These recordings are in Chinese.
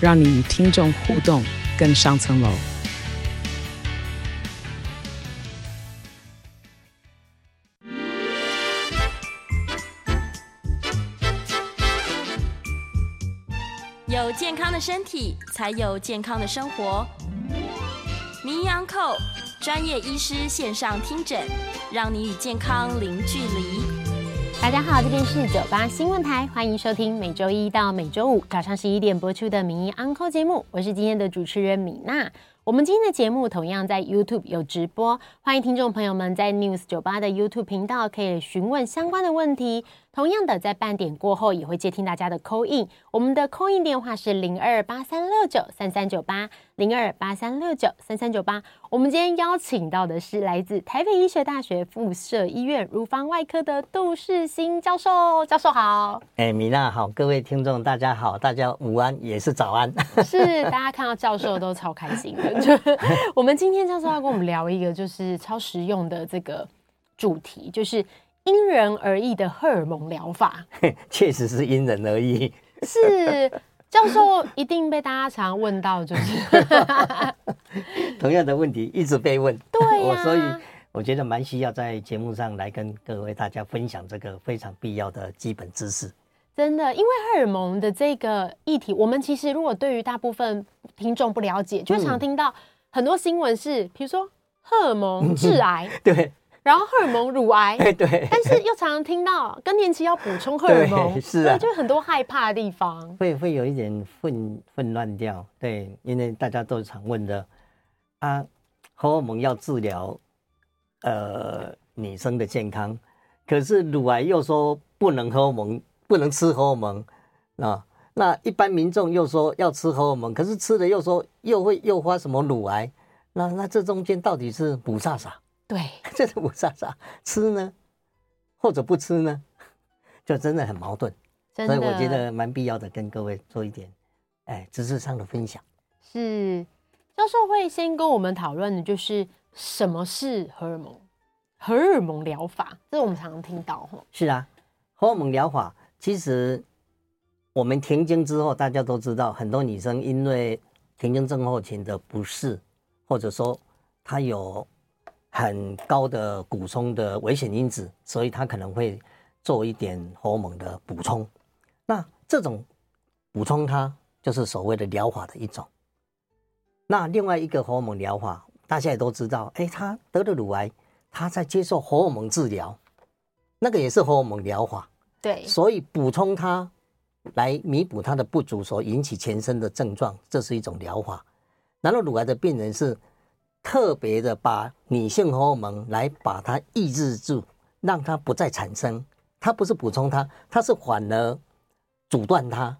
让你与听众互动更上层楼。有健康的身体，才有健康的生活。名医昂扣专业医师线上听诊，让你与健康零距离。大家好，这边是九八新闻台，欢迎收听每周一到每周五早上十一点播出的名医昂扣节目，我是今天的主持人米娜。我们今天的节目同样在 YouTube 有直播，欢迎听众朋友们在 News 九八的 YouTube 频道可以询问相关的问题。同样的，在半点过后也会接听大家的 call in，我们的 call in 电话是零二八三六九三三九八零二八三六九三三九八。我们今天邀请到的是来自台北医学大学附设医院乳房外科的杜世新教授，教授好。哎，米娜好，各位听众大家好，大家午安也是早安。是，大家看到教授都超开心的。就 我们今天教授要跟我们聊一个就是超实用的这个主题，就是。因人而异的荷尔蒙疗法，确实是因人而异。是教授一定被大家常问到，就是 同样的问题一直被问。对呀、啊，所以我觉得蛮需要在节目上来跟各位大家分享这个非常必要的基本知识。真的，因为荷尔蒙的这个议题，我们其实如果对于大部分听众不了解，就会常听到很多新闻是，比如说荷尔蒙致癌，对。然后荷尔蒙乳癌，对，但是又常常听到更年期要补充荷尔蒙，是啊，就很多害怕的地方，会会有一点混混乱掉，对，因为大家都常问的啊，荷尔蒙要治疗呃女生的健康，可是乳癌又说不能荷尔蒙，不能吃荷尔蒙啊，那一般民众又说要吃荷尔蒙，可是吃了又说又会诱发什么乳癌，那那这中间到底是雾煞煞？对，这是雾煞煞，吃呢，或者不吃呢，就真的很矛盾。所以我觉得蛮必要的，跟各位做一点，哎，知识上的分享。是，教授会先跟我们讨论的，就是什么是荷尔蒙，荷尔蒙疗法，这是我们常常听到。是啊，荷尔蒙疗法，其实我们停经之后，大家都知道，很多女生因为停经症候群的不适，或者说她有。很高的补充的危险因子，所以他可能会做一点荷尔蒙的补充。那这种补充，它就是所谓的疗法的一种。那另外一个荷尔蒙疗法，大家也都知道，哎，他得了乳癌，他在接受荷尔蒙治疗，那个也是荷尔蒙疗法。对，所以补充它来弥补它的不足所引起全身的症状，这是一种疗法。然后乳癌的病人是。特别的把女性荷尔蒙来把它抑制住，让它不再产生。它不是补充它，它是反而阻断它。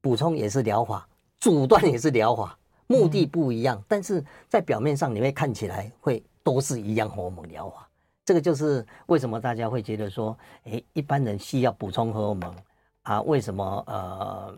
补充也是疗法，阻断也是疗法，目的不一样，但是在表面上你会看起来会都是一样荷尔蒙疗法。这个就是为什么大家会觉得说，诶，一般人需要补充荷尔蒙啊？为什么呃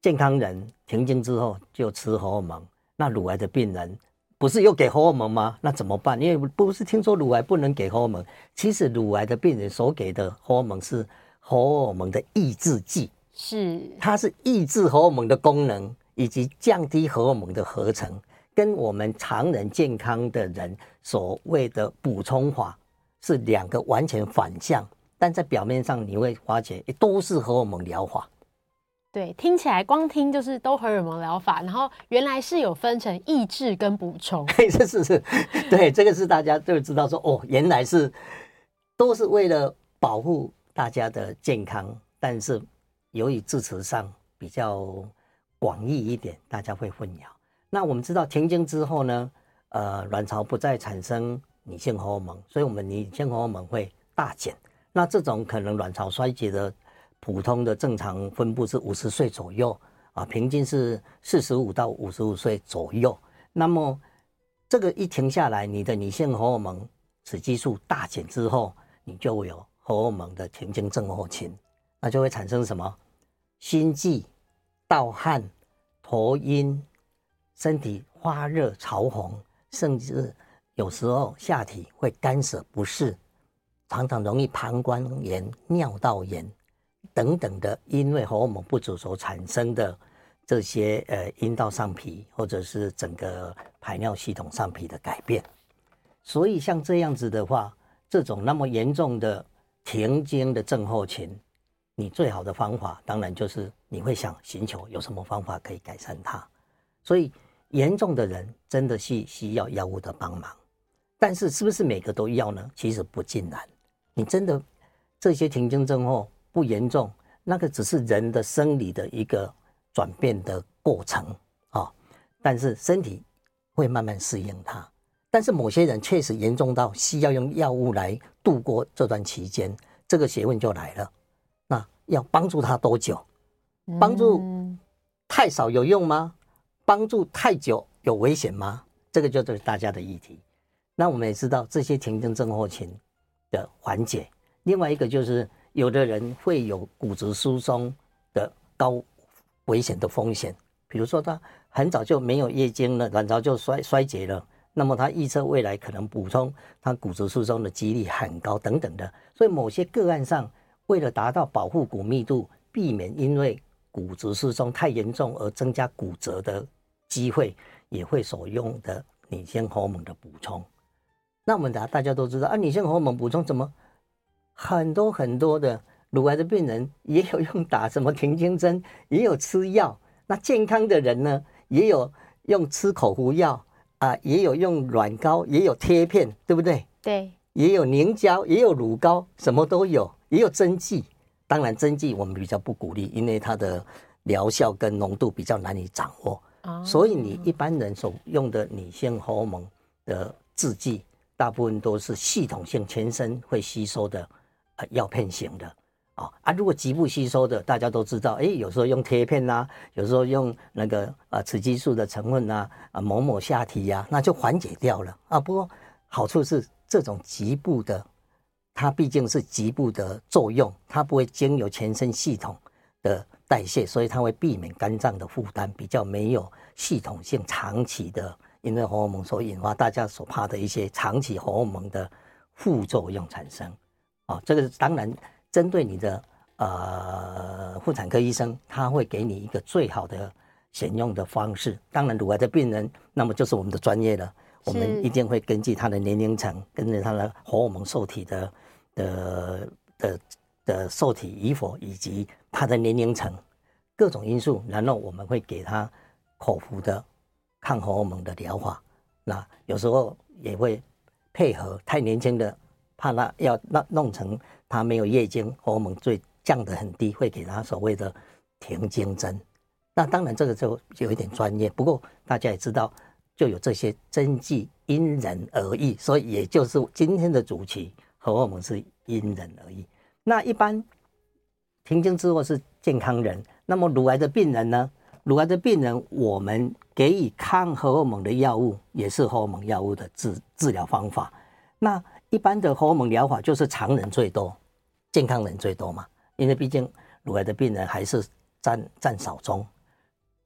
健康人停经之后就吃荷尔蒙？那乳癌的病人？不是又给荷尔蒙吗？那怎么办？因为不是听说乳癌不能给荷尔蒙，其实乳癌的病人所给的荷尔蒙是荷尔蒙的抑制剂，是它是抑制荷尔蒙的功能以及降低荷尔蒙的合成，跟我们常人健康的人所谓的补充法是两个完全反向，但在表面上你会发觉都是荷尔蒙疗法。对，听起来光听就是都荷尔蒙疗法，然后原来是有分成抑制跟补充。是是是，对，这个是大家就知道说哦，原来是都是为了保护大家的健康，但是由于字词上比较广义一点，大家会混淆。那我们知道停经之后呢，呃，卵巢不再产生女性荷尔蒙，所以我们女性荷尔蒙会大减。那这种可能卵巢衰竭的。普通的正常分布是五十岁左右啊，平均是四十五到五十五岁左右。那么这个一停下来，你的女性荷尔蒙雌激素大减之后，你就会有荷尔蒙的停经症候群，那就会产生什么？心悸、盗汗、头晕、身体发热、潮红，甚至有时候下体会干涩不适，常常容易膀胱炎、尿道炎等等的，因为荷尔蒙不足所产生的。这些呃阴道上皮或者是整个排尿系统上皮的改变，所以像这样子的话，这种那么严重的停经的症候群，你最好的方法当然就是你会想寻求有什么方法可以改善它。所以严重的人真的是需要药物的帮忙，但是是不是每个都要呢？其实不尽然。你真的这些停经症候不严重，那个只是人的生理的一个。转变的过程啊、哦，但是身体会慢慢适应它。但是某些人确实严重到需要用药物来度过这段期间，这个学问就来了。那要帮助他多久？帮助太少有用吗？帮助太久有危险吗？这个就是大家的议题。那我们也知道这些停经症候群的缓解。另外一个就是，有的人会有骨质疏松的高。危险的风险，比如说他很早就没有月经了，卵巢就衰衰竭了，那么他预测未来可能补充他骨质疏松的几率很高等等的。所以某些个案上，为了达到保护骨密度，避免因为骨质疏松太严重而增加骨折的机会，也会所用的女性荷尔蒙的补充。那我们大大家都知道啊，女性荷尔蒙补充怎么很多很多的。乳癌的病人也有用打什么停经针，也有吃药。那健康的人呢，也有用吃口服药啊，也有用软膏，也有贴片，对不对？对，也有凝胶，也有乳膏，什么都有，也有针剂。当然，针剂我们比较不鼓励，因为它的疗效跟浓度比较难以掌握。哦，所以你一般人所用的女性荷尔蒙的制剂，大部分都是系统性全身会吸收的呃药片型的。啊，如果局部吸收的，大家都知道，哎，有时候用贴片呐、啊，有时候用那个啊雌激素的成分呐、啊，啊某某下体呀、啊，那就缓解掉了啊。不过好处是这种局部的，它毕竟是局部的作用，它不会经由全身系统的代谢，所以它会避免肝脏的负担，比较没有系统性长期的因为荷尔蒙所引发大家所怕的一些长期荷尔蒙的副作用产生。啊，这个当然。针对你的呃妇产科医生，他会给你一个最好的选用的方式。当然，乳癌的病人，那么就是我们的专业了。我们一定会根据他的年龄层，根据他的荷尔蒙受体的的的的受体与否，以及他的年龄层各种因素，然后我们会给他口服的抗荷尔蒙的疗法。那有时候也会配合太年轻的，怕他要那弄成。他没有月经，荷尔蒙最降得很低，会给他所谓的停经针。那当然这个就有一点专业，不过大家也知道，就有这些针剂因人而异，所以也就是今天的主题，荷尔蒙是因人而异。那一般停经之后是健康人，那么乳癌的病人呢？乳癌的病人，我们给予抗荷尔蒙的药物，也是荷尔蒙药物的治治疗方法。那一般的荷尔蒙疗法就是常人最多，健康人最多嘛，因为毕竟乳癌的病人还是占占少中。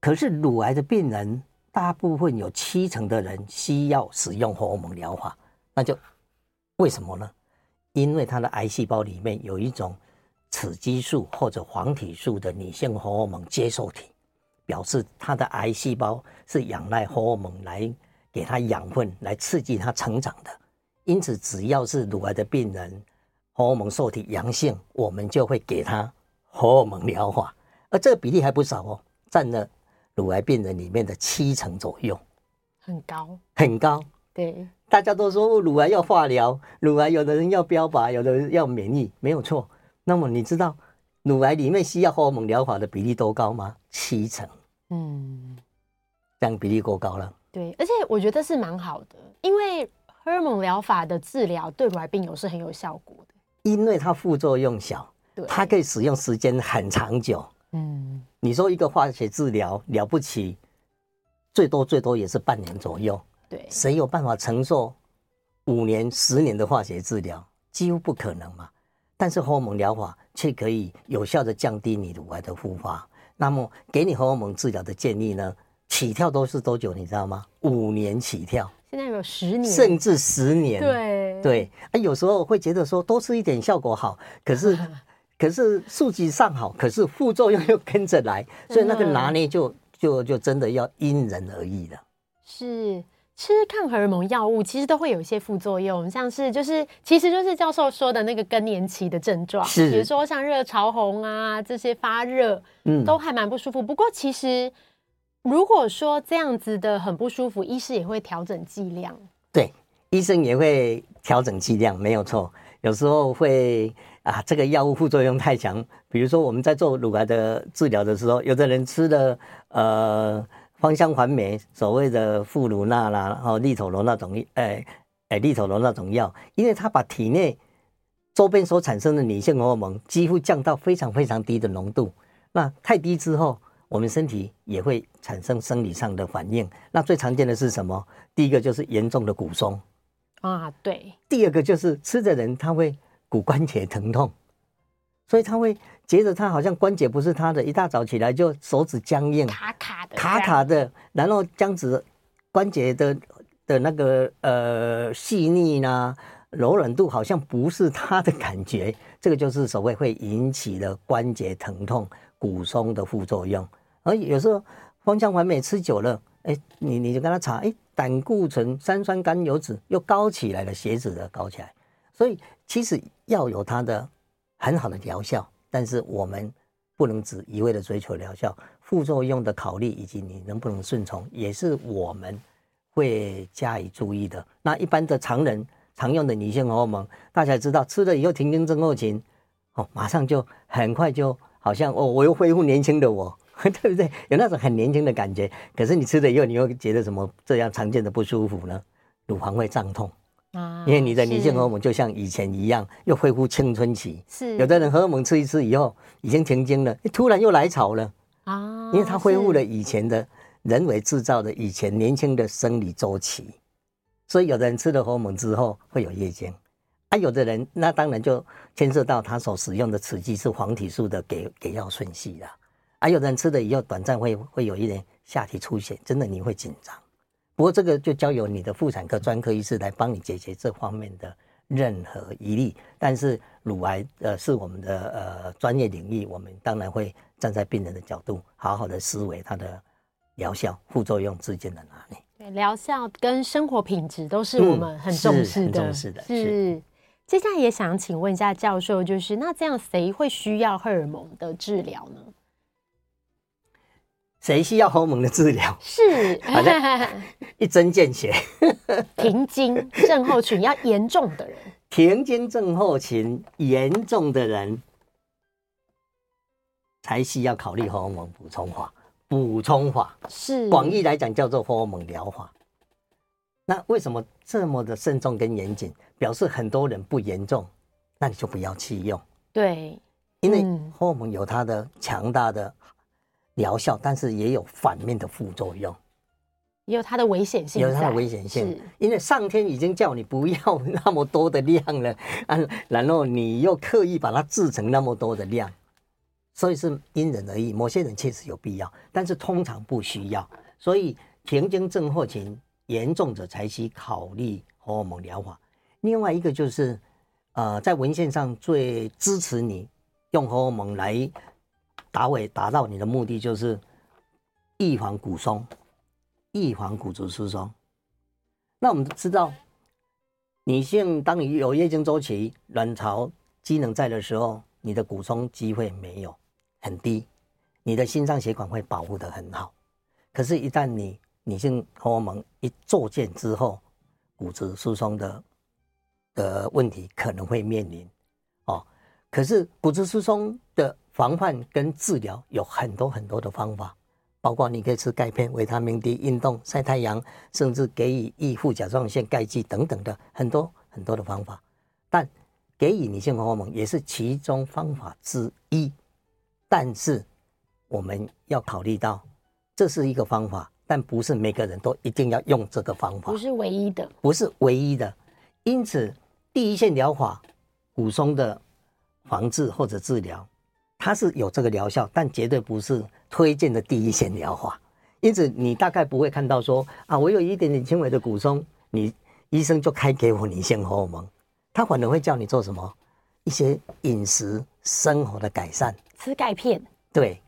可是乳癌的病人大部分有七成的人需要使用荷尔蒙疗法，那就为什么呢？因为他的癌细胞里面有一种雌激素或者黄体素的女性荷尔蒙接受体，表示他的癌细胞是仰赖荷尔蒙来给他养分，来刺激他成长的。因此，只要是乳癌的病人，荷尔蒙受体阳性，我们就会给他荷尔蒙疗法，而这个比例还不少哦，占了乳癌病人里面的七成左右，很高，很高。对，大家都说乳癌要化疗，乳癌有的人要标靶，有的人要免疫，没有错。那么你知道乳癌里面需要荷尔蒙疗法的比例多高吗？七成。嗯，这样比例过高了。对，而且我觉得是蛮好的，因为。荷尔蒙疗法的治疗对乳癌病友是很有效果的，因为它副作用小，对，它可以使用时间很长久，嗯，你说一个化学治疗了不起，最多最多也是半年左右。对，谁有办法承受五年、十年的化学治疗？几乎不可能嘛。但是荷尔蒙疗法却可以有效的降低你乳癌的复发。那么给你荷尔蒙治疗的建议呢？起跳都是多久？你知道吗？五年起跳。现在有十年，甚至十年。对对啊，有时候会觉得说多吃一点效果好，可是 可是数据上好，可是副作用又跟着来，所以那个拿捏就就就真的要因人而异了。是。吃抗荷尔蒙药物其实都会有一些副作用，像是就是其实就是教授说的那个更年期的症状，是比如说像热潮红啊这些发热，嗯，都还蛮不舒服。不过其实如果说这样子的很不舒服，医师也会调整剂量。对，医生也会调整剂量，没有错。有时候会啊，这个药物副作用太强，比如说我们在做乳癌的治疗的时候，有的人吃了呃。芳香环酶，所谓的富鲁那啦，然后利妥罗那种，哎哎，利妥罗那种药，因为它把体内周边所产生的女性荷尔蒙几乎降到非常非常低的浓度。那太低之后，我们身体也会产生生理上的反应。那最常见的是什么？第一个就是严重的骨松啊，对。第二个就是吃的人他会骨关节疼痛，所以他会。觉得他好像关节不是他的，一大早起来就手指僵硬，卡卡的，卡卡的，然后这样子关节的的那个呃细腻呢，柔软度好像不是他的感觉，这个就是所谓会引起的关节疼痛、骨松的副作用。而有时候芳香环酶吃久了，哎，你你就跟他查，哎，胆固醇、三酸甘油酯又高起来了，血脂的高起来，所以其实要有它的很好的疗效。但是我们不能只一味的追求疗效，副作用的考虑以及你能不能顺从，也是我们会加以注意的。那一般的常人常用的女性荷尔蒙，大家知道吃了以后停经症候群，哦，马上就很快就好像哦，我又恢复年轻的我，对不对？有那种很年轻的感觉。可是你吃了以后，你又觉得什么这样常见的不舒服呢？乳房会胀痛。啊，因为你的女性荷尔蒙就像以前一样，又恢复青春期。是，有的人荷尔蒙吃一吃以后已经停经了，突然又来潮了啊，因为它恢复了以前的人为制造的以前年轻的生理周期，所以有的人吃了荷尔蒙之后会有月经，啊，有的人那当然就牵涉到他所使用的雌激素黄体素的给给药顺序了，啊，有的人吃了以后短暂会会有一点下体出血，真的你会紧张。不过这个就交由你的妇产科专科医师来帮你解决这方面的任何疑虑。但是乳癌呃是我们的呃专业领域，我们当然会站在病人的角度，好好的思维它的疗效、副作用之间的拿捏。对，疗效跟生活品质都是我们很重视的。嗯、重视的。是。是接下来也想请问一下教授，就是那这样谁会需要荷尔蒙的治疗呢？谁需要荷尔蒙的治疗？是，一针见血。停经症候群要严重的人，停经症候群严重的人才需要考虑荷尔蒙补充法。补充法是广义来讲叫做荷尔蒙疗法。那为什么这么的慎重跟严谨？表示很多人不严重，那你就不要去用。对，因为荷尔蒙有它的强大的。疗效，但是也有反面的副作用，也有它的危险性，有它的危险性。因为上天已经叫你不要 那么多的量了，啊，然后你又刻意把它制成那么多的量，所以是因人而异。某些人确实有必要，但是通常不需要。所以停经症候群严重者才需考虑荷尔蒙疗法。另外一个就是，呃，在文献上最支持你用荷尔蒙来。达伟达到你的目的就是预防骨松，预防骨质疏松。那我们知道，女性当你有月经周期、卵巢机能在的时候，你的骨松机会没有很低，你的心脏血管会保护的很好。可是，一旦你女性荷尔蒙一作贱之后，骨质疏松的的问题可能会面临哦。可是骨质疏松的。防范跟治疗有很多很多的方法，包括你可以吃钙片、维他命 D、运动、晒太阳，甚至给予易副甲状腺钙剂等等的很多很多的方法。但给予女性荷尔蒙也是其中方法之一。但是我们要考虑到，这是一个方法，但不是每个人都一定要用这个方法，不是唯一的，不是唯一的。因此，第一线疗法骨松的防治或者治疗，它是有这个疗效，但绝对不是推荐的第一线疗法。因此，你大概不会看到说啊，我有一点点轻微的骨松，你医生就开给我女性荷尔蒙，他反而会叫你做什么？一些饮食生活的改善，吃钙片，对，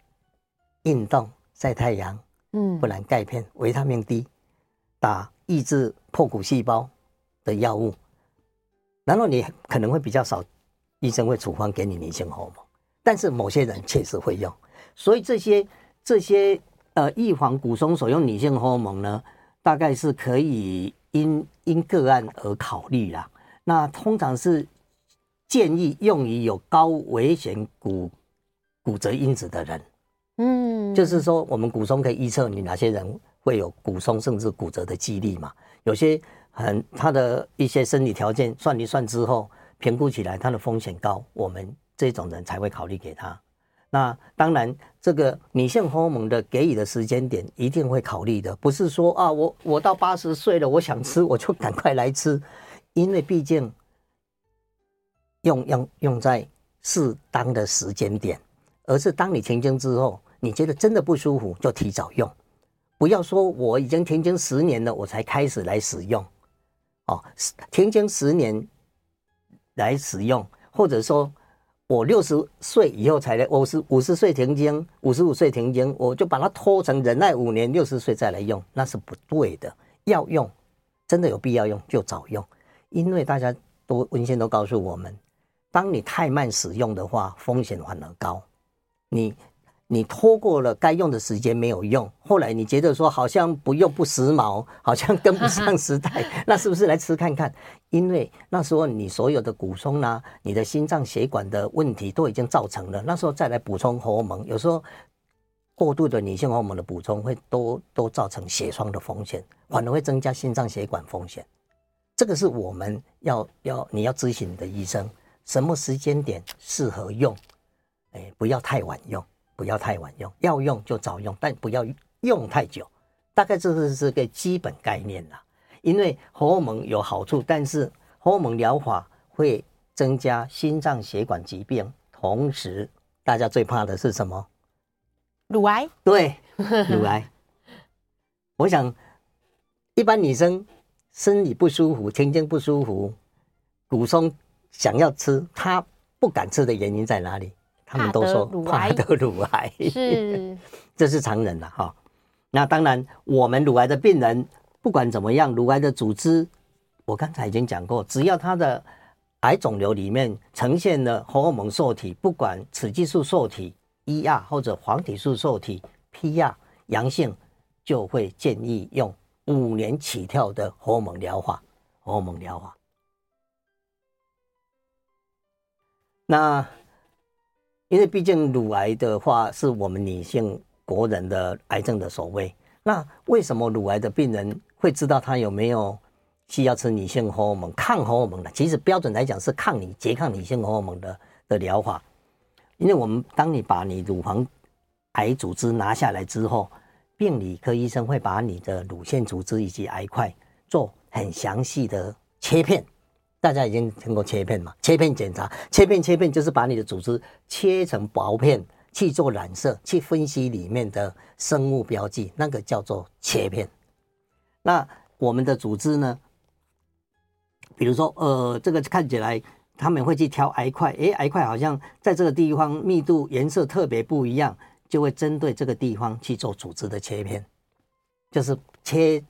运动、晒太阳，嗯，不然钙片、维他命 D，打抑制破骨细胞的药物，然后你可能会比较少，医生会处方给你女性荷尔蒙，但是某些人确实会用，所以这些这些呃预防骨松所用女性荷尔蒙呢，大概是可以因因个案而考虑啦。那通常是。建议用于有高危险骨骨折因子的人，嗯，就是说我们骨松可以预测你哪些人会有骨松甚至骨折的几率嘛？有些很他的一些生理条件算一算之后，评估起来他的风险高，我们这种人才会考虑给他。那当然，这个女性荷尔蒙的给予的时间点一定会考虑的，不是说啊，我我到八十岁了，我想吃我就赶快来吃，因为毕竟。用用用在适当的时间点，而是当你停经之后，你觉得真的不舒服，就提早用，不要说我已经停经十年了，我才开始来使用，哦，停经十年来使用，或者说我六十岁以后才来，我是五十岁停经，五十五岁停经，我就把它拖成忍耐五年，六十岁再来用，那是不对的。要用，真的有必要用就早用，因为大家都文献都告诉我们。当你太慢使用的话，风险反而高。你你拖过了该用的时间没有用，后来你觉得说好像不用不时髦，好像跟不上时代，那是不是来吃看看？因为那时候你所有的骨松啦、你的心脏血管的问题都已经造成了，那时候再来补充荷尔蒙，有时候过度的女性荷尔蒙的补充会都都造成血栓的风险，反而会增加心脏血管风险。这个是我们要要你要咨询你的医生。什么时间点适合用？哎，不要太晚用，不要太晚用，要用就早用，但不要用太久。大概这是是个基本概念啦。因为荷尔蒙有好处，但是荷尔蒙疗法会增加心脏血管疾病，同时大家最怕的是什么？乳癌。对，乳癌。我想，一般女生生理不舒服、停经不舒服、骨松。想要吃，她不敢吃的原因在哪里？他们都说怕得 乳癌，是，这是常人了哈。那当然，我们乳癌的病人不管怎么样，乳癌的组织，我刚才已经讲过，只要他的癌肿瘤里面呈现了荷尔蒙受体，不管雌激素受体 ER 或者黄体素受体 PR 阳性，就会建议用五年起跳的荷尔蒙疗法，荷尔蒙疗法。那，因为毕竟乳癌的话是我们女性国人的癌症的首位。那为什么乳癌的病人会知道他有没有需要吃女性荷尔蒙、抗荷尔蒙的？其实标准来讲是抗你拮抗女性荷尔蒙的的疗法。因为我们当你把你乳房癌组织拿下来之后，病理科医生会把你的乳腺组织以及癌块做很详细的切片。大家已经听过切片嘛？切片检查，切片切片就是把你的组织切成薄片去做染色，去分析里面的生物标记，那个叫做切片。那我们的组织呢？比如说，呃，这个看起来他们会去挑癌块，诶，癌块好像在这个地方密度颜色特别不一样，就会针对这个地方去做组织的切片，就是切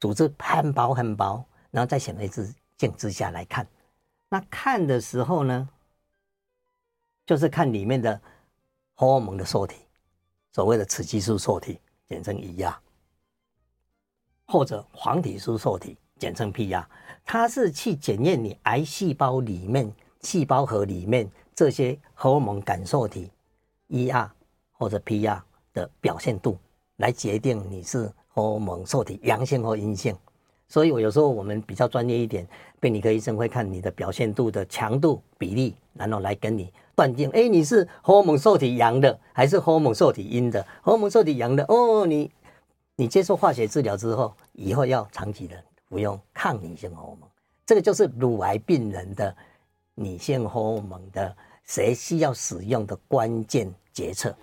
组织很薄很薄，然后再显微镜。镜之下来看，那看的时候呢，就是看里面的荷尔蒙的受体，所谓的雌激素受体，简称 ER，或者黄体素受体，简称 PR，它是去检验你癌细胞里面细胞核里面这些荷尔蒙感受体 ER 或者 PR 的表现度，来决定你是荷尔蒙受体阳性或阴性。所以我有时候我们比较专业一点，病理科医生会看你的表现度的强度比例，然后来跟你断定，哎，你是荷尔蒙受体阳的还是荷尔蒙受体阴的？荷尔蒙受体阳的，哦，你你接受化学治疗之后，以后要长期的服用抗女性荷尔蒙，这个就是乳癌病人的女性荷尔蒙的谁需要使用的关键决策。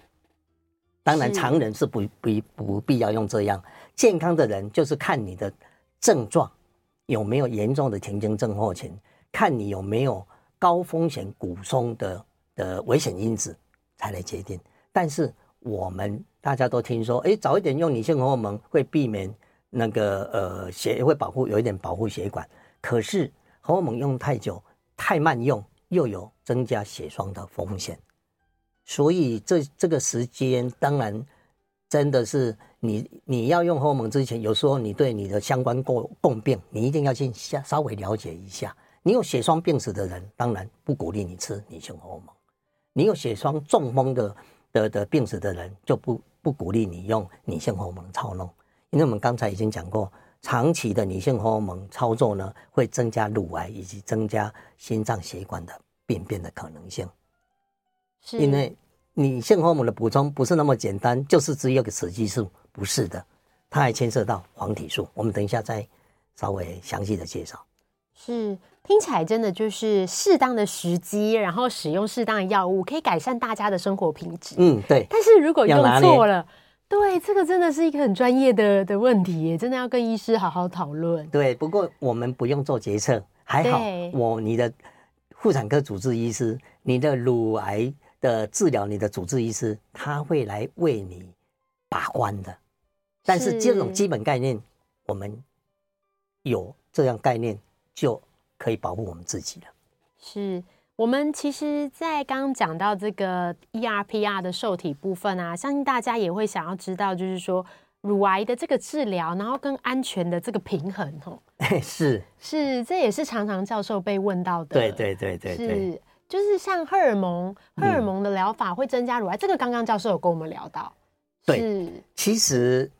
当然，常人是不不不必要用这样，健康的人就是看你的。症状有没有严重的停经症候群？看你有没有高风险骨松的的危险因子才来决定。但是我们大家都听说，哎，早一点用女性荷尔蒙会避免那个呃血会保护有一点保护血管。可是荷尔蒙用太久太慢用，又有增加血栓的风险。所以这这个时间当然。真的是你你要用荷尔蒙之前，有时候你对你的相关共共病，你一定要先下稍微了解一下。你有血栓病史的人，当然不鼓励你吃女性荷尔蒙；你有血栓中风的的的病史的人，就不不鼓励你用女性荷尔蒙操弄。因为我们刚才已经讲过，长期的女性荷尔蒙操作呢，会增加乳癌以及增加心脏血管的病变的可能性。是因为。女性荷尔蒙的补充不是那么简单，就是只有个雌激素，不是的，它还牵涉到黄体素。我们等一下再稍微详细的介绍。是，听起来真的就是适当的时机，然后使用适当的药物，可以改善大家的生活品质。嗯，对。但是如果用错了，对，这个真的是一个很专业的的问题耶，真的要跟医师好好讨论。对，不过我们不用做决策，还好。我你的妇产科主治医师，你的乳癌。的治疗，你的主治医师他会来为你把关的，但是这种基本概念，我们有这样概念就可以保护我们自己了。是我们其实，在刚刚讲到这个 ERPR 的受体部分啊，相信大家也会想要知道，就是说乳癌的这个治疗，然后跟安全的这个平衡，吼，是是，这也是常常教授被问到的。对对对对对。是就是像荷尔蒙，荷尔蒙的疗法会增加乳癌，嗯、这个刚刚教授有跟我们聊到。对，其实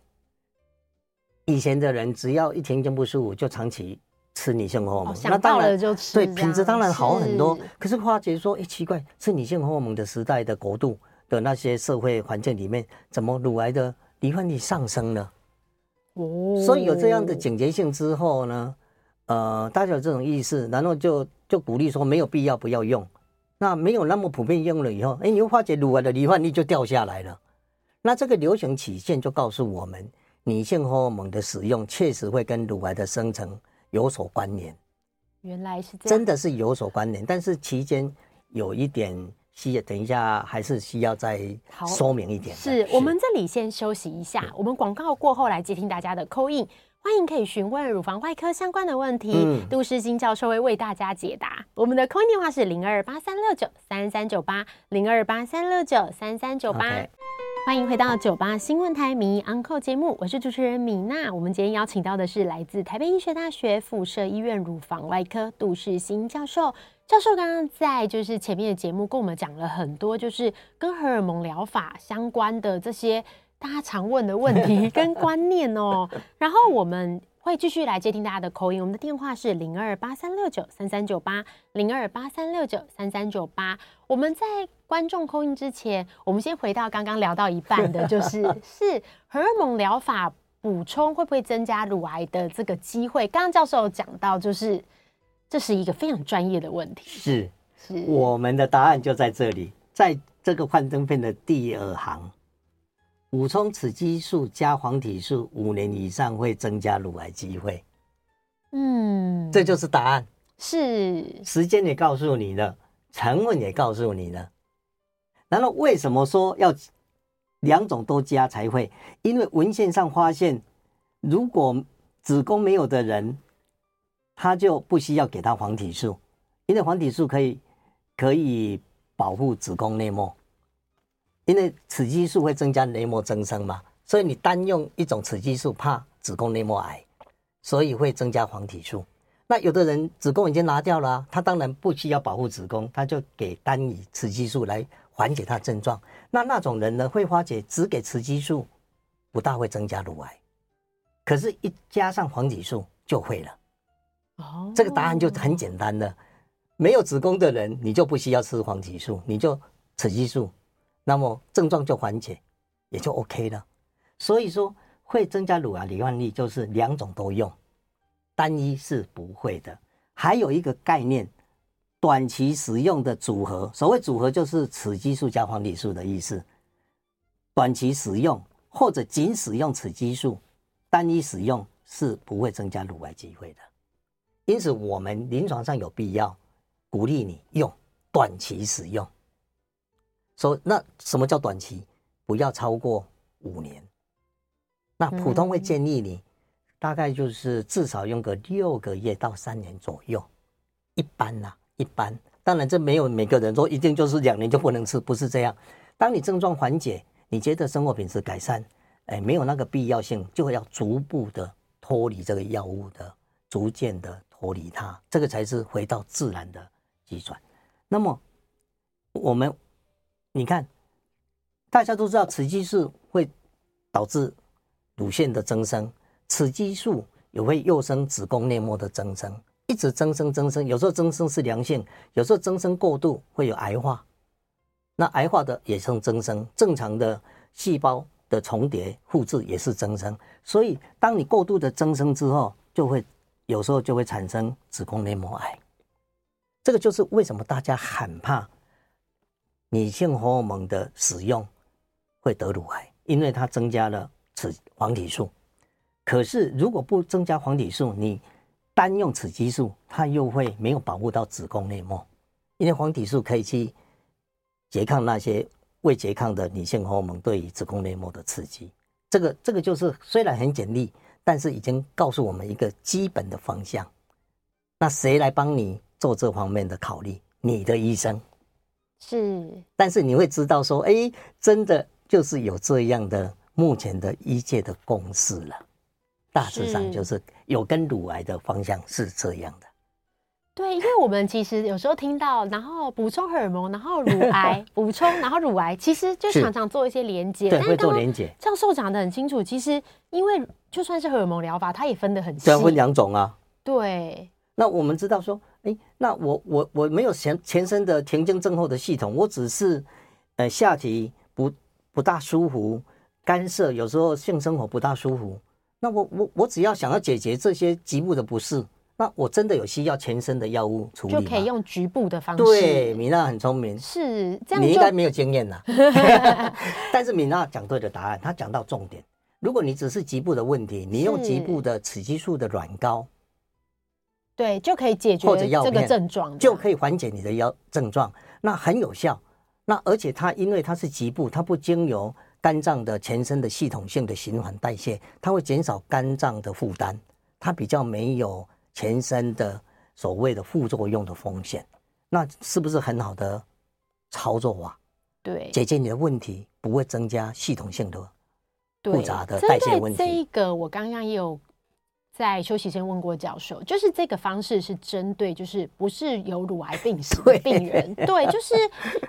以前的人只要一天经不舒服，就长期吃女性荷尔蒙，哦、那当然就吃，对，品质当然好很多。是可是发觉说，哎，奇怪，吃女性荷尔蒙的时代的国度的那些社会环境里面，怎么乳癌的罹患率上升了？哦，所以有这样的警觉性之后呢，呃，大家有这种意识，然后就就鼓励说，没有必要不要用。那没有那么普遍用了以后，哎，你会发觉乳癌的罹患率就掉下来了。那这个流行曲线就告诉我们，女性荷尔蒙的使用确实会跟乳癌的生成有所关联。原来是这样，真的是有所关联，但是期间有一点需要，等一下还是需要再说明一点。是，是我们这里先休息一下，我们广告过后来接听大家的 call in。欢迎可以询问乳房外科相关的问题，嗯、杜世新教授会为大家解答。我们的 call 电话是零二八三六九三三九八零二八三六九三三九八。欢迎回到九八新闻台名医 Uncle 节目，我是主持人米娜。我们今天邀请到的是来自台北医学大学附设医院乳房外科杜世新教授。教授刚刚在就是前面的节目跟我们讲了很多，就是跟荷尔蒙疗法相关的这些。大家常问的问题 跟观念哦，然后我们会继续来接听大家的 call in，我们的电话是零二八三六九三三九八零二八三六九三三九八。我们在观众 call in 之前，我们先回到刚刚聊到一半的，就是是荷尔蒙疗法补充会不会增加乳癌的这个机会？刚刚教授有讲到，就是这是一个非常专业的问题。是是，我们的答案就在这里，在这个幻灯片的第二行。补充雌激素加黄体素五年以上会增加乳癌机会，嗯，这就是答案。是时间也告诉你了，成分也告诉你了。然后为什么说要两种都加才会？因为文献上发现，如果子宫没有的人，他就不需要给他黄体素，因为黄体素可以可以保护子宫内膜。因为雌激素会增加内膜增生嘛，所以你单用一种雌激素怕子宫内膜癌，所以会增加黄体素。那有的人子宫已经拿掉了啊，他当然不需要保护子宫，他就给单以雌激素来缓解他的症状。那那种人呢，会发觉只给雌激素不大会增加乳癌，可是一加上黄体素就会了。哦，这个答案就很简单了。没有子宫的人，你就不需要吃黄体素，你就雌激素，那么症状就缓解，也就 OK 了。所以说，会增加乳癌罹患率就是两种都用，单一是不会的。还有一个概念，短期使用的组合，所谓组合就是雌激素加黄体素的意思。短期使用或者仅使用雌激素，单一使用是不会增加乳癌机会的。因此，我们临床上有必要鼓励你用短期使用。说那什么叫短期？不要超过五年。那普通会建议你，大概就是至少用个六个月到三年左右。一般啦，一般。当然，这没有每个人说一定就是两年就不能吃，不是这样。当你症状缓解，你觉得生活品质改善，哎，没有那个必要性，就会要逐步的脱离这个药物的，逐渐的脱离它，这个才是回到自然的机转。那么，我们你看，大家都知道雌激素会导致。乳腺的增生，雌激素也会诱生子宫内膜的增生，一直增生增生。有时候增生是良性，有时候增生过度会有癌化。那癌化的也称增生，正常的细胞的重叠复制也是增生。所以，当你过度的增生之后，就会有时候就会产生子宫内膜癌。这个就是为什么大家很怕女性荷尔蒙的使用会得乳癌，因为它增加了。雌黄体素，可是如果不增加黄体素，你单用雌激素，它又会没有保护到子宫内膜，因为黄体素可以去拮抗那些未拮抗的女性荷尔蒙对于子宫内膜的刺激。这个这个就是虽然很简历，但是已经告诉我们一个基本的方向。那谁来帮你做这方面的考虑？你的医生是，但是你会知道说，哎，真的就是有这样的。目前的医界的共识了，大致上就是有跟乳癌的方向是这样的。对，因为我们其实有时候听到，然后补充荷尔蒙，然后乳癌 补充，然后乳癌，其实就常常做一些连接。对，会做连接。教授讲的很清楚，其实因为就算是荷尔蒙疗法，它也分得很细。对，分两种啊。对。那我们知道说，哎，那我我我没有前前身的停经症候的系统，我只是呃下体不不大舒服。干涉，有时候性生活不大舒服，那我我我只要想要解决这些局部的不适，那我真的有需要全身的药物处理吗？就可以用局部的方式。对，米娜很聪明，是这样。你应该没有经验呐 但是米娜讲对的答案，她讲到重点。如果你只是局部的问题，你用局部的雌激素的软膏，对，就可以解决这个症状，就可以缓解你的腰症状，那很有效。那而且它因为它是局部，它不经由。肝脏的全身的系统性的循环代谢，它会减少肝脏的负担，它比较没有全身的所谓的副作用的风险，那是不是很好的操作啊？对，解决你的问题，不会增加系统性的复杂的代谢问题。这一个我刚刚也有。在休息前问过教授，就是这个方式是针对，就是不是有乳癌病史的病人，对，对，就是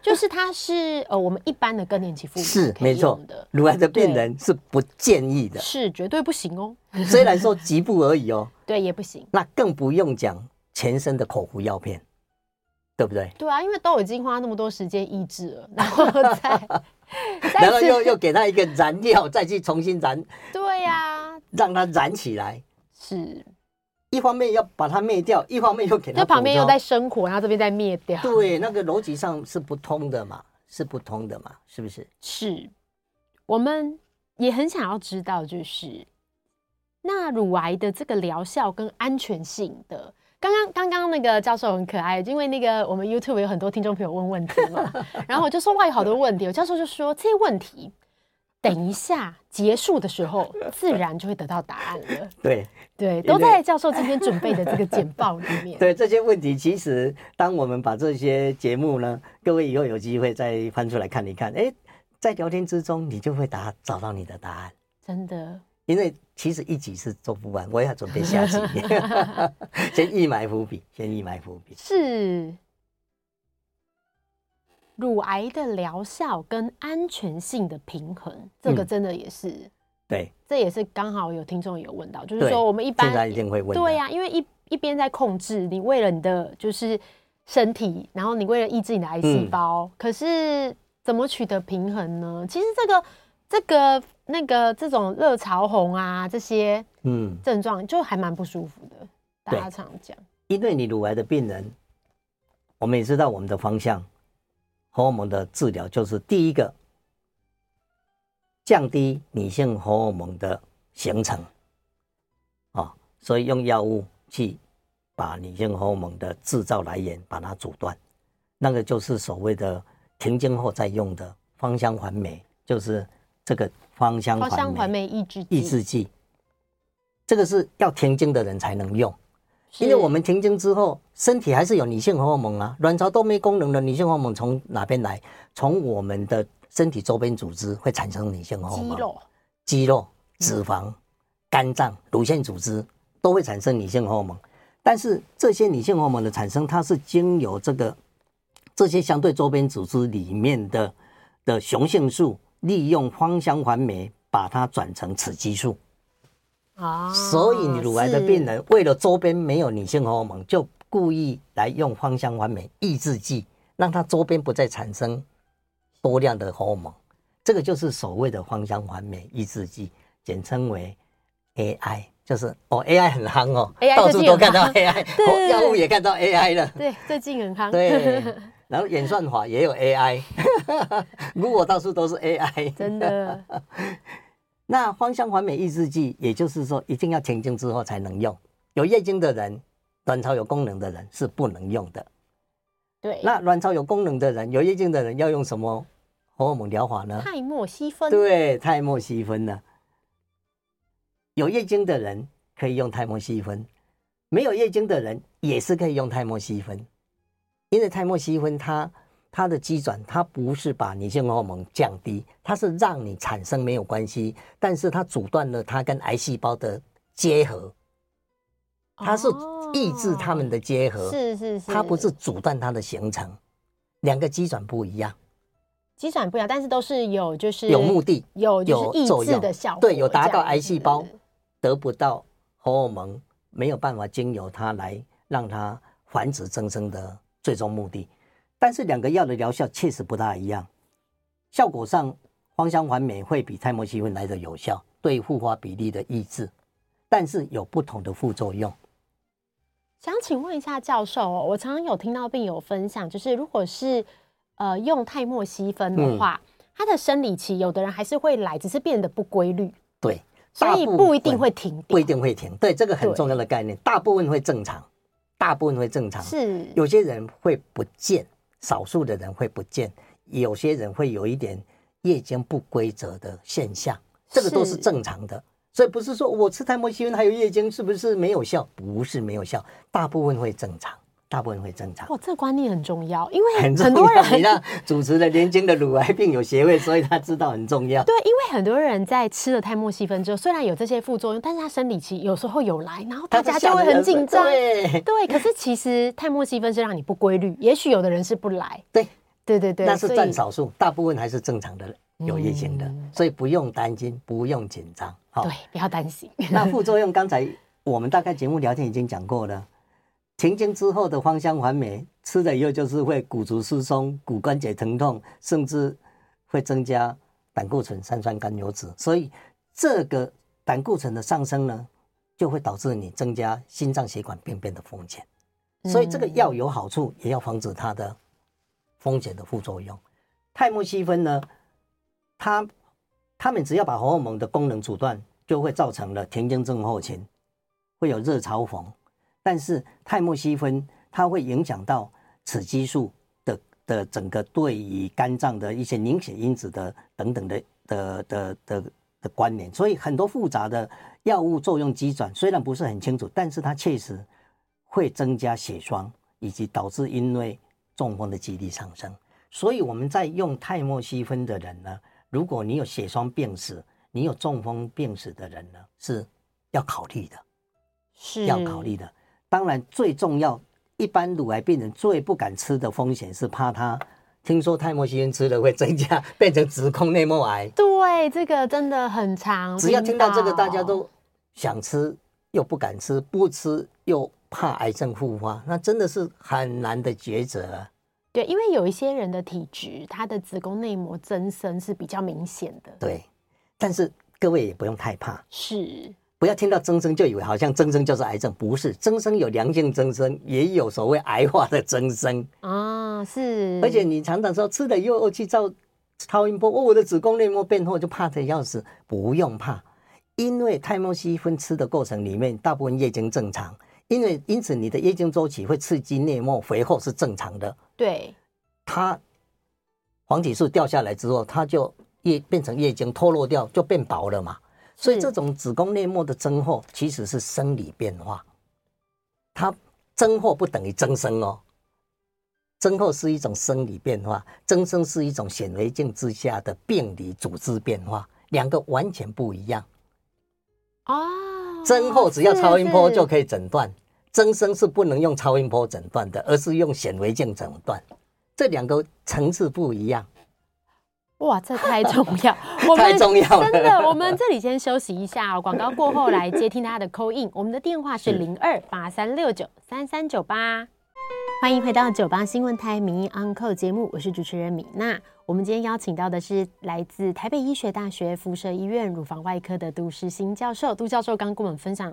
就是他是呃我们一般的更年期妇女是没错的，乳癌的病人是不建议的，是绝对不行哦。虽然说局部而已哦，对，也不行。那更不用讲全身的口服药片，对不对？对啊，因为都已经花那么多时间抑制了，然后 再然后又又给他一个燃料，再去重新燃，对呀、啊，让它燃起来。是，一方面要把它灭掉，一方面又给它。这旁边又在生火，然后这边在灭掉。对，那个逻辑上是不通的嘛，是不通的嘛，是不是？是，我们也很想要知道，就是那乳癌的这个疗效跟安全性的。刚刚刚刚那个教授很可爱，因为那个我们 YouTube 有很多听众朋友问问题嘛，然后我就说哇，有好多问题，我教授就说这些问题。等一下结束的时候，自然就会得到答案了。对 对，都在教授今天准备的这个简报里面。对这些问题，其实当我们把这些节目呢，各位以后有机会再翻出来看一看，哎，在聊天之中，你就会答找到你的答案。真的，因为其实一集是做不完，我也要准备下集，先预埋伏笔，先预埋伏笔。是。乳癌的疗效跟安全性的平衡，这个真的也是对，这也是刚好有听众有问到，就是说我们一般现在一定会问，对呀、啊，因为一一边在控制你为了你的就是身体，然后你为了抑制你的癌细胞，嗯、可是怎么取得平衡呢？其实这个这个那个这种热潮红啊这些嗯。症状就还蛮不舒服的，嗯、大家常讲，因为你乳癌的病人，我们也知道我们的方向，荷尔蒙的治疗就是第一个。降低女性荷尔蒙的形成，啊，所以用药物去把女性荷尔蒙的制造来源把它阻断，那个就是所谓的停经后再用的芳香环酶，就是这个芳香环酶抑制抑制剂，这个是要停经的人才能用，因为我们停经之后，身体还是有女性荷尔蒙啊，卵巢都没功能的女性荷尔蒙从哪边来？从我们的。身体周边组织会产生女性荷尔蒙，肌肉、肌肉、脂肪、肝脏、乳腺组织都会产生女性荷尔蒙。但是这些女性荷尔蒙的产生，它是经由这个这些相对周边组织里面的的雄性素，利用芳香环酶把它转成雌激素。啊，所以你乳癌的病人为了周边没有女性荷尔蒙，就故意来用芳香环美抑制剂，让它周边不再产生。多量的荷尔蒙，这个就是所谓的芳香环美抑制剂，简称为 AI，就是哦 AI 很夯哦，AI 到处都看到 AI，药物也看到 AI 了，对，最近很夯。对，然后演算法也有 AI，如果到处都是 AI，真的。那芳香环美抑制剂，也就是说一定要停经之后才能用，有月经的人、卵巢有功能的人是不能用的。对，那卵巢有功能的人，有月经的人要用什么荷尔蒙疗法呢？泰莫西芬。对，泰莫西芬呢？有月经的人可以用泰莫西芬，没有月经的人也是可以用泰莫西芬，因为泰莫西芬它它的机转，它不是把女性荷尔蒙降低，它是让你产生没有关系，但是它阻断了它跟癌细胞的结合，它是。抑制它们的结合，是是是，它不是阻断它的形成，两个机转不一样，机转不一样，但是都是有就是有目的，有有抑制的效果，对，有达到癌细胞得不到荷尔蒙，没有办法经由它来让它繁殖增生的最终目的，但是两个药的疗效确实不大一样，效果上芳香环酶会比泰莫西芬来的有效，对复发比例的抑制，但是有不同的副作用。想请问一下教授哦，我常常有听到病友分享，就是如果是呃用泰莫西芬的话，嗯、他的生理期有的人还是会来，只是变得不规律。对，所以不一定会停，不一定会停。对，这个很重要的概念，大部分会正常，大部分会正常。是，有些人会不见，少数的人会不见，有些人会有一点夜间不规则的现象，这个都是正常的。所以不是说我吃泰莫西芬还有夜间是不是没有效？不是没有效，大部分会正常，大部分会正常。哦，这个观念很重要，因为很多人你让主持了年轻的乳癌病友协会，所以他知道很重要。对，因为很多人在吃了泰莫西芬之后，虽然有这些副作用，但是他生理期有时候有来，然后大家就会很紧张。对，对，可是其实泰莫西芬是让你不规律，也许有的人是不来。对，对对对，那是占少数，大部分还是正常的人。有月经的，所以不用担心，不用紧张。好，对，不要担心。那副作用，刚才我们大概节目聊天已经讲过了。停经之后的芳香环酶吃了以后，就是会骨质疏松、骨关节疼痛，甚至会增加胆固醇、三酸甘油酯。所以这个胆固醇的上升呢，就会导致你增加心脏血管病变的风险。所以这个药有好处，也要防止它的风险的副作用。泰莫西芬呢？它他们只要把荷尔蒙的功能阻断，就会造成了停经症候群，会有热潮红。但是泰莫西芬它会影响到雌激素的的整个对于肝脏的一些凝血因子的等等的的的的的关联，所以很多复杂的药物作用机转虽然不是很清楚，但是它确实会增加血栓，以及导致因为中风的几率上升。所以我们在用泰莫西芬的人呢，如果你有血栓病史，你有中风病史的人呢，是要考虑的，是要考虑的。当然，最重要，一般乳癌病人最不敢吃的风险是怕他听说泰莫西芬吃了会增加变成子宫内膜癌。对，这个真的很长。只要听到这个，大家都想吃又不敢吃，不吃又怕癌症复发，那真的是很难的抉择啊。对，因为有一些人的体质，他的子宫内膜增生是比较明显的。对，但是各位也不用太怕，是不要听到增生就以为好像增生就是癌症，不是，增生有良性增生，也有所谓癌化的增生啊，是。而且你常常说吃了又去照超音波，哦，我的子宫内膜变厚，就怕得要死，不用怕，因为泰莫西芬吃的过程里面，大部分月经正常。因为因此，你的月经周期会刺激内膜肥厚是正常的。对，它黄体素掉下来之后，它就月变成月经脱落掉，就变薄了嘛。所以这种子宫内膜的增厚其实是生理变化，它增厚不等于增生哦。增厚是一种生理变化，增生是一种显微镜之下的病理组织变化，两个完全不一样。哦。增厚只要超音波就可以诊断，增生是不能用超音波诊断的，而是用显微镜诊断。这两个层次不一样。哇，这太重要，太重要了。真的，我们这里先休息一下哦，广告过后来接听他的 call in，我们的电话是零二八三六九三三九八。欢迎回到九八新闻台名医 Uncle 节目，我是主持人米娜。我们今天邀请到的是来自台北医学大学附设医院乳房外科的杜世新教授。杜教授刚跟我们分享，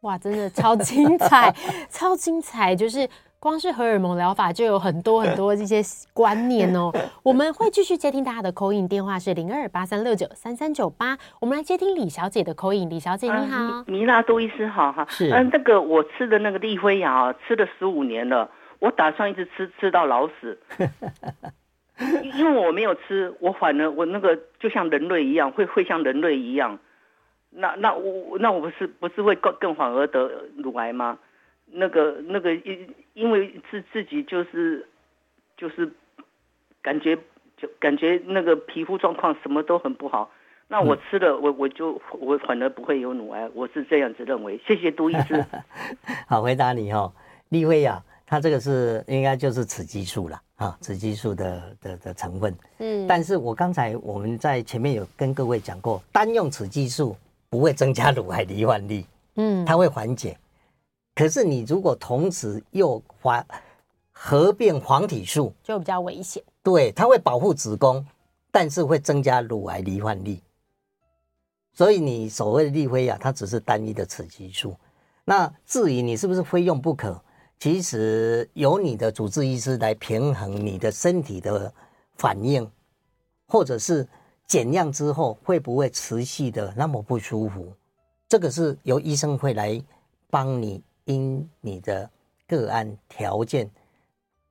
哇，真的超精彩，超精彩！就是光是荷尔蒙疗法就有很多很多这些观念哦。我们会继续接听大家的 call in，电话是零二八三六九三三九八。我们来接听李小姐的 call in，李小姐你好，啊、米娜杜医师好哈。是，嗯，那个我吃的那个利辉雅吃了十五年了。我打算一直吃吃到老死，因为我没有吃，我反而我那个就像人类一样，会会像人类一样，那那我那我不是不是会更更反而得乳癌吗？那个那个因因为自自己就是就是感觉就感觉那个皮肤状况什么都很不好，那我吃了我我就我反而不会有乳癌，我是这样子认为。谢谢杜医师。好，回答你哦，利威啊。它这个是应该就是雌激素了啊，雌激素的的的成分。嗯，但是我刚才我们在前面有跟各位讲过，单用雌激素不会增加乳癌罹患率，嗯，它会缓解。可是你如果同时又还合并黄体素，就比较危险。对，它会保护子宫，但是会增加乳癌罹患率。所以你所谓的利辉雅，它只是单一的雌激素。那至于你是不是非用不可？其实由你的主治医师来平衡你的身体的反应，或者是减量之后会不会持续的那么不舒服，这个是由医生会来帮你因你的个案条件、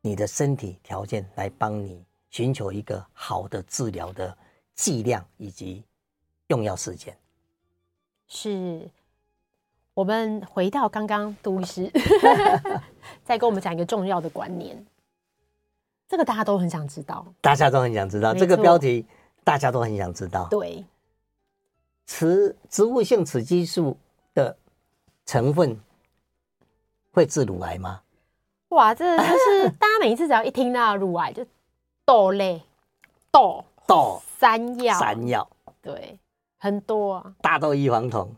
你的身体条件来帮你寻求一个好的治疗的剂量以及用药时间。是。我们回到刚刚杜医师 再跟我们讲一个重要的观念，这个大家都很想知道，大家都很想知道这个标题，大家都很想知道。对，雌植物性雌激素的成分会治乳癌吗？哇，这就是 大家每一次只要一听到乳癌，就豆类、豆豆山药、山药，对，很多啊，大豆异黄酮。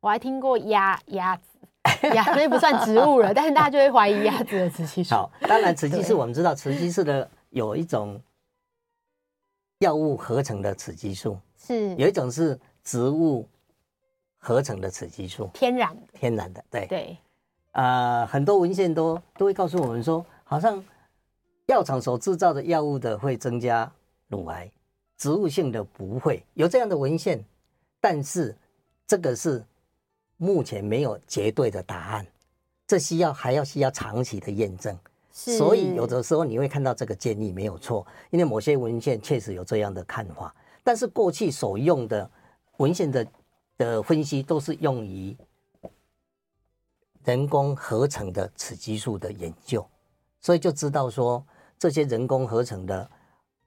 我还听过鸭鸭子，鸭那不算植物了，但是大家就会怀疑鸭子的雌激素。好，当然雌激素我们知道，雌激素的有一种药物合成的雌激素，是。有一种是植物合成的雌激素，天然的，天然的，对。对。啊、呃，很多文献都都会告诉我们说，好像药厂所制造的药物的会增加乳癌，植物性的不会有这样的文献，但是这个是。目前没有绝对的答案，这需要还要需要长期的验证，所以有的时候你会看到这个建议没有错，因为某些文献确实有这样的看法，但是过去所用的文献的的分析都是用于人工合成的雌激素的研究，所以就知道说这些人工合成的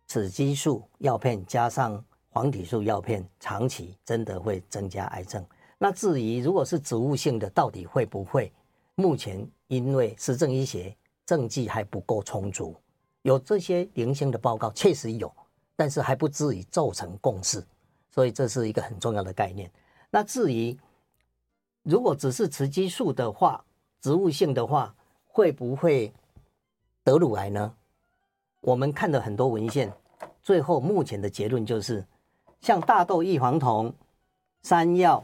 雌激素药片加上黄体素药片，长期真的会增加癌症。那至于如果是植物性的，到底会不会？目前因为实证医学证据还不够充足，有这些零星的报告，确实有，但是还不至于造成共识，所以这是一个很重要的概念。那至于如果只是雌激素的话，植物性的话，会不会得乳癌呢？我们看了很多文献，最后目前的结论就是，像大豆异黄酮、山药、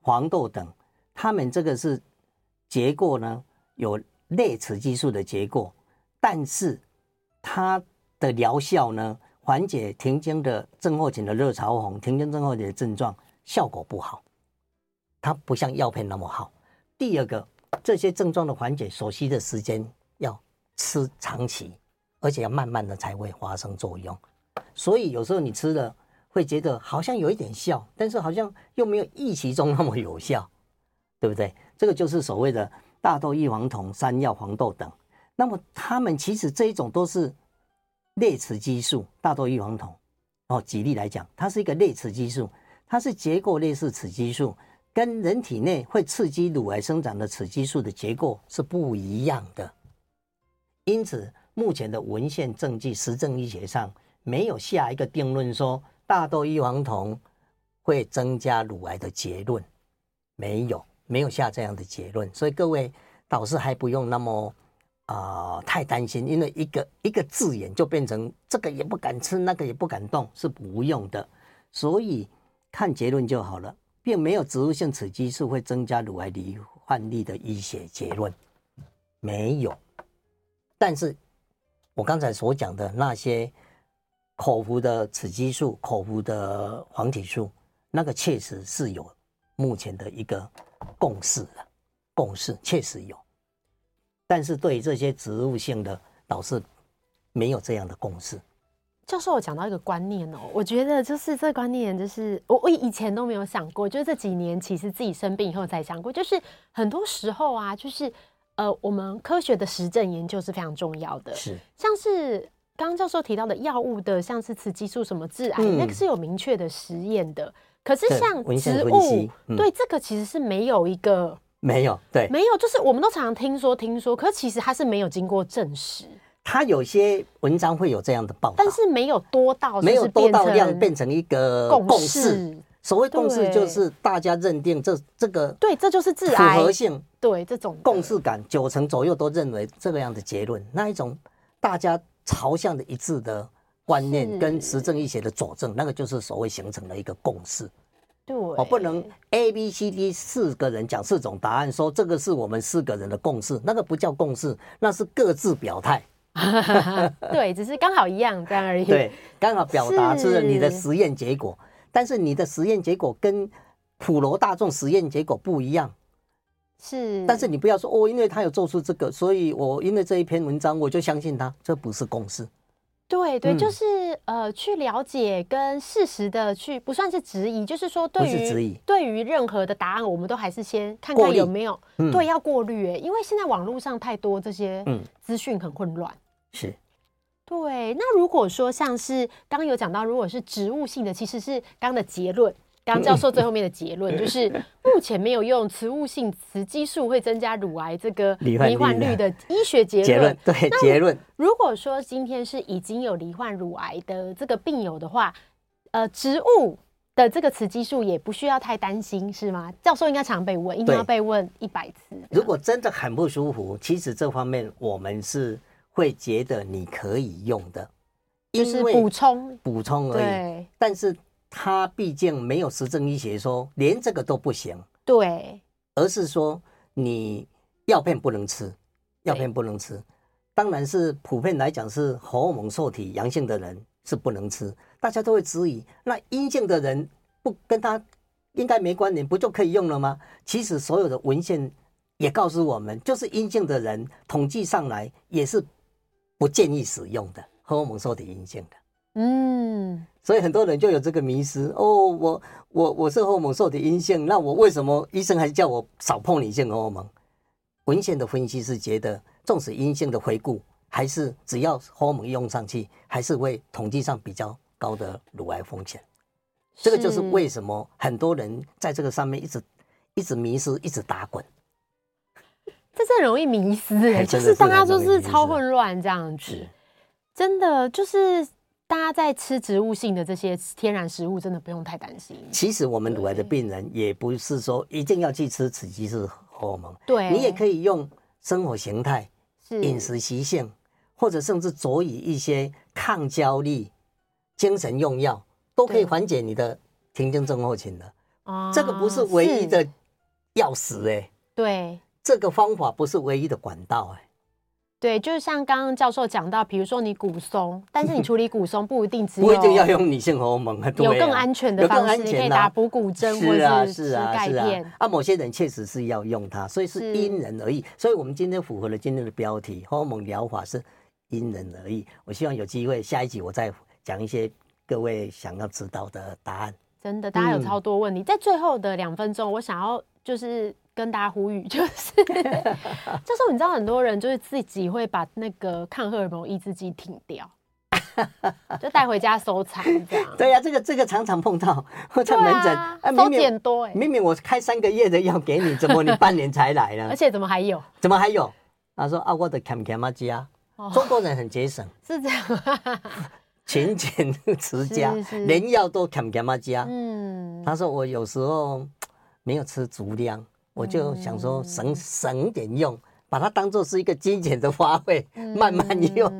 黄豆等，它们这个是结构呢有类雌激素的结构，但是。它的疗效呢，缓解停经的症候群的热潮红、停经症候群的症状效果不好，它不像药片那么好。第二个，这些症状的缓解所需的时间要吃长期，而且要慢慢的才会发生作用。所以有时候你吃了会觉得好像有一点效，但是好像又没有预期中那么有效，对不对？这个就是所谓的大豆异黄酮、山药、黄豆等。那么它们其实这一种都是类雌激素，大豆异黄酮。哦，举例来讲，它是一个类雌激素，它是结构类似雌激素，跟人体内会刺激乳癌生长的雌激素的结构是不一样的。因此，目前的文献证据、实证医学上没有下一个定论说大豆异黄酮会增加乳癌的结论，没有，没有下这样的结论。所以各位导师还不用那么。啊、呃，太担心，因为一个一个字眼就变成这个也不敢吃，那个也不敢动，是不用的。所以看结论就好了，并没有植物性雌激素会增加乳癌罹患率的医学结论，没有。但是我刚才所讲的那些口服的雌激素、口服的黄体素，那个确实是有目前的一个共识的，共识确实有。但是对于这些植物性的，倒是没有这样的共识。教授，我讲到一个观念哦，我觉得就是这个观念，就是我我以前都没有想过，就是这几年其实自己生病以后才想过，就是很多时候啊，就是呃，我们科学的实证研究是非常重要的。是，像是刚刚教授提到的药物的，像是雌激素什么致癌，嗯、那个是有明确的实验的。可是像植物，嗯、对这个其实是没有一个。没有，对，没有，就是我们都常常听说听说，可是其实它是没有经过证实。它有些文章会有这样的报道，但是没有多到没有多到量变成一个共识。所谓共识，就是大家认定这这个对，这就是致癌符合性。对，这种共识感九成左右都认为这个样的结论，那一种大家朝向的一致的观念跟实证医学的佐证，那个就是所谓形成了一个共识。对，我不能 A、B、C、D 四个人讲四种答案，说这个是我们四个人的共识，那个不叫共识，那是各自表态。对，只是刚好一样这样而已。对，刚好表达出了你的实验结果，是但是你的实验结果跟普罗大众实验结果不一样。是，但是你不要说哦，因为他有做出这个，所以我因为这一篇文章我就相信他，这不是共识。对对，就是呃，去了解跟事实的去，不算是质疑，就是说对于对于任何的答案，我们都还是先看看有没有对，要过滤哎，因为现在网络上太多这些资讯很混乱。是，对。那如果说像是刚刚有讲到，如果是植物性的，其实是刚刚的结论。刚教授最后面的结论就是，目前没有用植物性雌激素会增加乳癌这个罹患率的医学结论。对结论。如果说今天是已经有罹患乳癌的这个病友的话，呃，植物的这个雌激素也不需要太担心，是吗？教授应该常被问，一定要被问一百次。如果真的很不舒服，其实这方面我们是会觉得你可以用的，就是补充补充而已。但是。它毕竟没有实证医学说连这个都不行，对，而是说你药片不能吃，药片不能吃，对当然是普遍来讲是荷尔蒙受体阳性的人是不能吃，大家都会质疑，那阴性的人不跟他应该没关联，不就可以用了吗？其实所有的文献也告诉我们，就是阴性的人统计上来也是不建议使用的，荷尔蒙受体阴性的。嗯，所以很多人就有这个迷失哦，我我我是荷尔蒙受体阴性，那我为什么医生还叫我少碰女性荷尔蒙？文献的分析是觉得，纵使阴性的回顾，还是只要荷尔蒙用上去，还是会统计上比较高的乳癌风险。这个就是为什么很多人在这个上面一直一直迷失，一直打滚。这是很容易迷失，哎，就是大家就是超混乱这样子。真的就是大家在吃植物性的这些天然食物，真的不用太担心。其实我们乳癌的病人也不是说一定要去吃雌激素荷尔蒙，对，你也可以用生活形态、是。饮食习性，或者甚至佐以一些抗焦虑、精神用药，都可以缓解你的停经症候群的。哦，这个不是唯一的钥匙哎、欸，对，这个方法不是唯一的管道哎、欸。对，就是像刚刚教授讲到，比如说你骨松，但是你处理骨松不一定只有 不一定要用女性荷尔蒙啊，有更安全的方式，你可以打补骨针或者是吃钙片啊，啊，某些人确实是要用它，所以是因人而异。所以我们今天符合了今天的标题，荷尔蒙疗法是因人而异。我希望有机会下一集我再讲一些各位想要知道的答案。真的，大家有超多问题，嗯、在最后的两分钟，我想要就是。跟大家呼吁，就是 就是你知道很多人就是自己会把那个抗荷尔蒙抑制剂停掉，就带回家收藏这样。对呀、啊，这个这个常常碰到，我在门诊啊，啊，明明多哎，明明我开三个月的药给你，怎么你半年才来呢？而且怎么还有？怎么还有？他说啊，我的 cam cam 啊，中国人很节省，是这样，勤俭持家，连药都 cam cam 啊，嗯，他说我有时候没有吃足量。我就想说省省点用，把它当做是一个金钱的花费，慢慢用。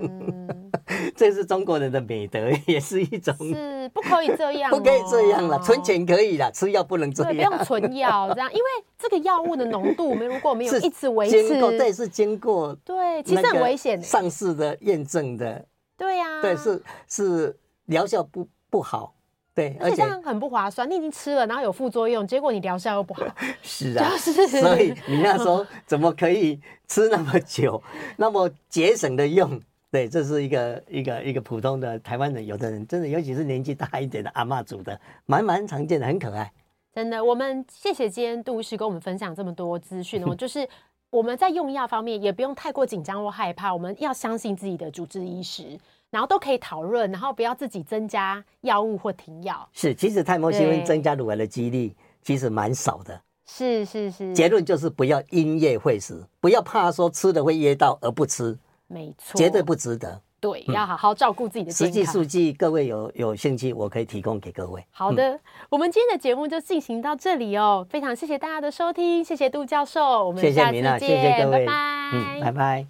这是中国人的美德，也是一种。是不可以这样，不可以这样了。存钱可以了，吃药不能这样。不用存药这样，因为这个药物的浓度，我们如果没有 一直维持，过对是经过对，其实很危险。上市的验证的，对呀，对，是是疗效不不好。对，而且这样很不划算。你已经吃了，然后有副作用，结果你疗效又不好。是啊，就是，所以你那时候怎么可以吃那么久，那么节省的用？对，这是一个一个一个普通的台湾人，有的人真的，尤其是年纪大一点的阿嬷煮的，蛮蛮常见的，很可爱。真的，我们谢谢今天杜医师跟我们分享这么多资讯哦，就是我们在用药方面也不用太过紧张或害怕，我们要相信自己的主治医师。然后都可以讨论，然后不要自己增加药物或停药。是，其实泰莫西芬增加乳癌的几率其实蛮少的。是是是。结论就是不要因噎废食，不要怕说吃了会噎到而不吃。没错。绝对不值得。对，要好好照顾自己的健康。实际数据，各位有有兴趣，我可以提供给各位。好的，嗯、我们今天的节目就进行到这里哦，非常谢谢大家的收听，谢谢杜教授，我们下次见，谢谢米娜，谢谢各位，拜拜，嗯，拜拜。